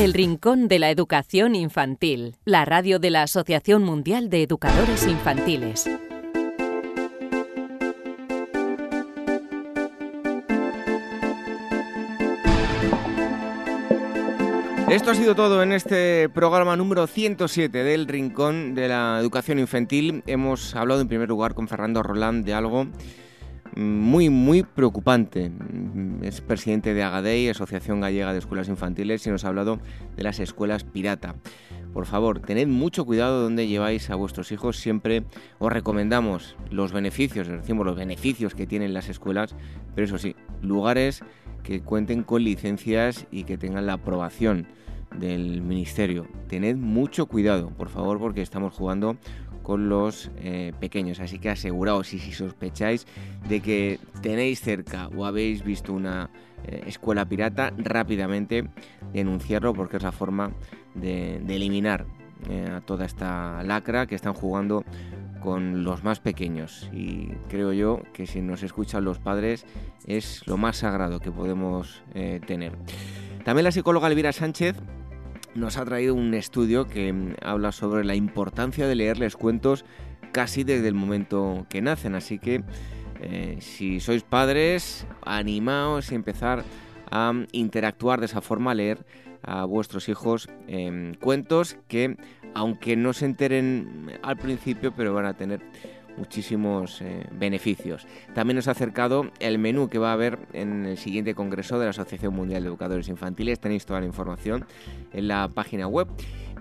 El Rincón de la Educación Infantil, la radio de la Asociación Mundial de Educadores Infantiles. Esto ha sido todo en este programa número 107 del Rincón de la Educación Infantil. Hemos hablado en primer lugar con Fernando Roland de algo muy, muy preocupante. Es presidente de Agadei, Asociación Gallega de Escuelas Infantiles, y nos ha hablado de las escuelas pirata. Por favor, tened mucho cuidado donde lleváis a vuestros hijos. Siempre os recomendamos los beneficios, decimos los beneficios que tienen las escuelas, pero eso sí, lugares que cuenten con licencias y que tengan la aprobación del ministerio. Tened mucho cuidado, por favor, porque estamos jugando con los eh, pequeños. Así que aseguraos y si sospecháis de que tenéis cerca o habéis visto una eh, escuela pirata, rápidamente denunciarlo porque es la forma de, eliminar eh, a toda esta lacra que están jugando con los más pequeños y creo yo que si nos escuchan los padres es lo más sagrado que podemos tener. También la psicóloga Elvira Sánchez nos ha traído un estudio que mm, habla sobre la importancia de leerles cuentos casi desde el momento que nacen. Así que eh, si sois padres, animaos y empezar a mm, interactuar de esa forma, a leer a vuestros hijos em, cuentos que, aunque no se enteren al principio, pero van a tener muchísimos eh, beneficios. También nos ha acercado el menú que va a haber en el siguiente congreso de la Asociación Mundial de Educadores Infantiles. Tenéis toda la información en la página web.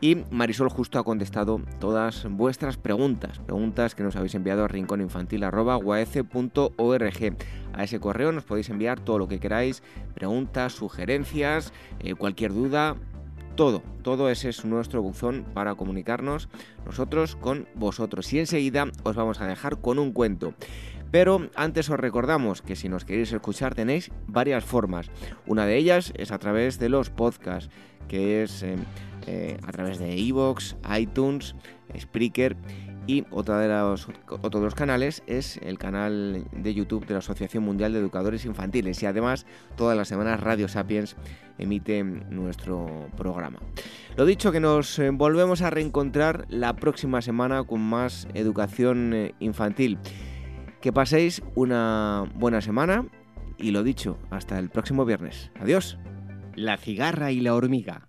Y Marisol justo ha contestado todas vuestras preguntas, preguntas que nos habéis enviado a rincóninfantil.org. A ese correo nos podéis enviar todo lo que queráis, preguntas, sugerencias, eh, cualquier duda, todo, todo ese es nuestro buzón para comunicarnos nosotros con vosotros. Y enseguida os vamos a dejar con un cuento. Pero antes os recordamos que si nos queréis escuchar tenéis varias formas. Una de ellas es a través de los podcasts, que es eh, eh, a través de iVoox, iTunes, Spreaker y otro de los canales es el canal de YouTube de la Asociación Mundial de Educadores Infantiles. Y además, todas las semanas Radio Sapiens emite nuestro programa. Lo dicho, que nos eh, volvemos a reencontrar la próxima semana con más educación eh, infantil. Que paséis una buena semana y lo dicho, hasta el próximo viernes. Adiós. La cigarra y la hormiga.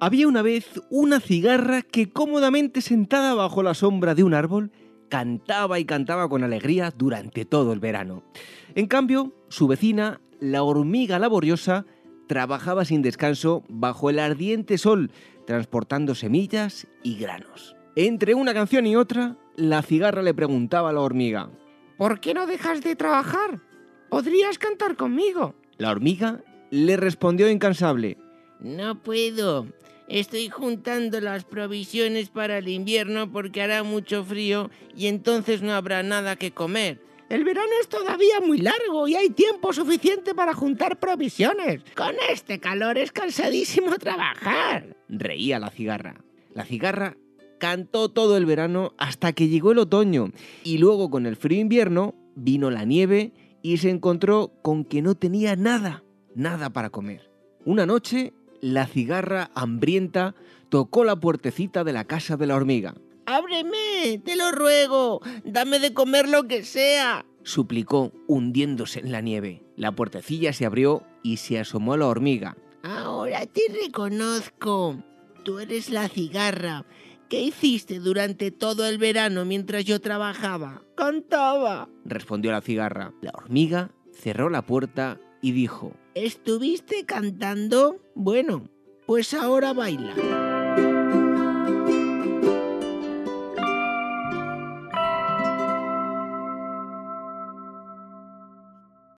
Había una vez una cigarra que cómodamente sentada bajo la sombra de un árbol cantaba y cantaba con alegría durante todo el verano. En cambio, su vecina, la hormiga laboriosa, trabajaba sin descanso bajo el ardiente sol, transportando semillas y granos. Entre una canción y otra, la cigarra le preguntaba a la hormiga, ¿Por qué no dejas de trabajar? Podrías cantar conmigo. La hormiga le respondió incansable, No puedo. Estoy juntando las provisiones para el invierno porque hará mucho frío y entonces no habrá nada que comer. El verano es todavía muy largo y hay tiempo suficiente para juntar provisiones. Con este calor es cansadísimo trabajar. Reía la cigarra. La cigarra cantó todo el verano hasta que llegó el otoño y luego con el frío invierno vino la nieve y se encontró con que no tenía nada, nada para comer. Una noche la cigarra hambrienta tocó la puertecita de la casa de la hormiga. ¡Ábreme! ¡Te lo ruego! ¡Dame de comer lo que sea! suplicó, hundiéndose en la nieve. La puertecilla se abrió y se asomó la hormiga. Ahora te reconozco. Tú eres la cigarra. ¿Qué hiciste durante todo el verano mientras yo trabajaba? Cantaba, respondió la cigarra. La hormiga cerró la puerta y dijo, ¿Estuviste cantando? Bueno, pues ahora baila.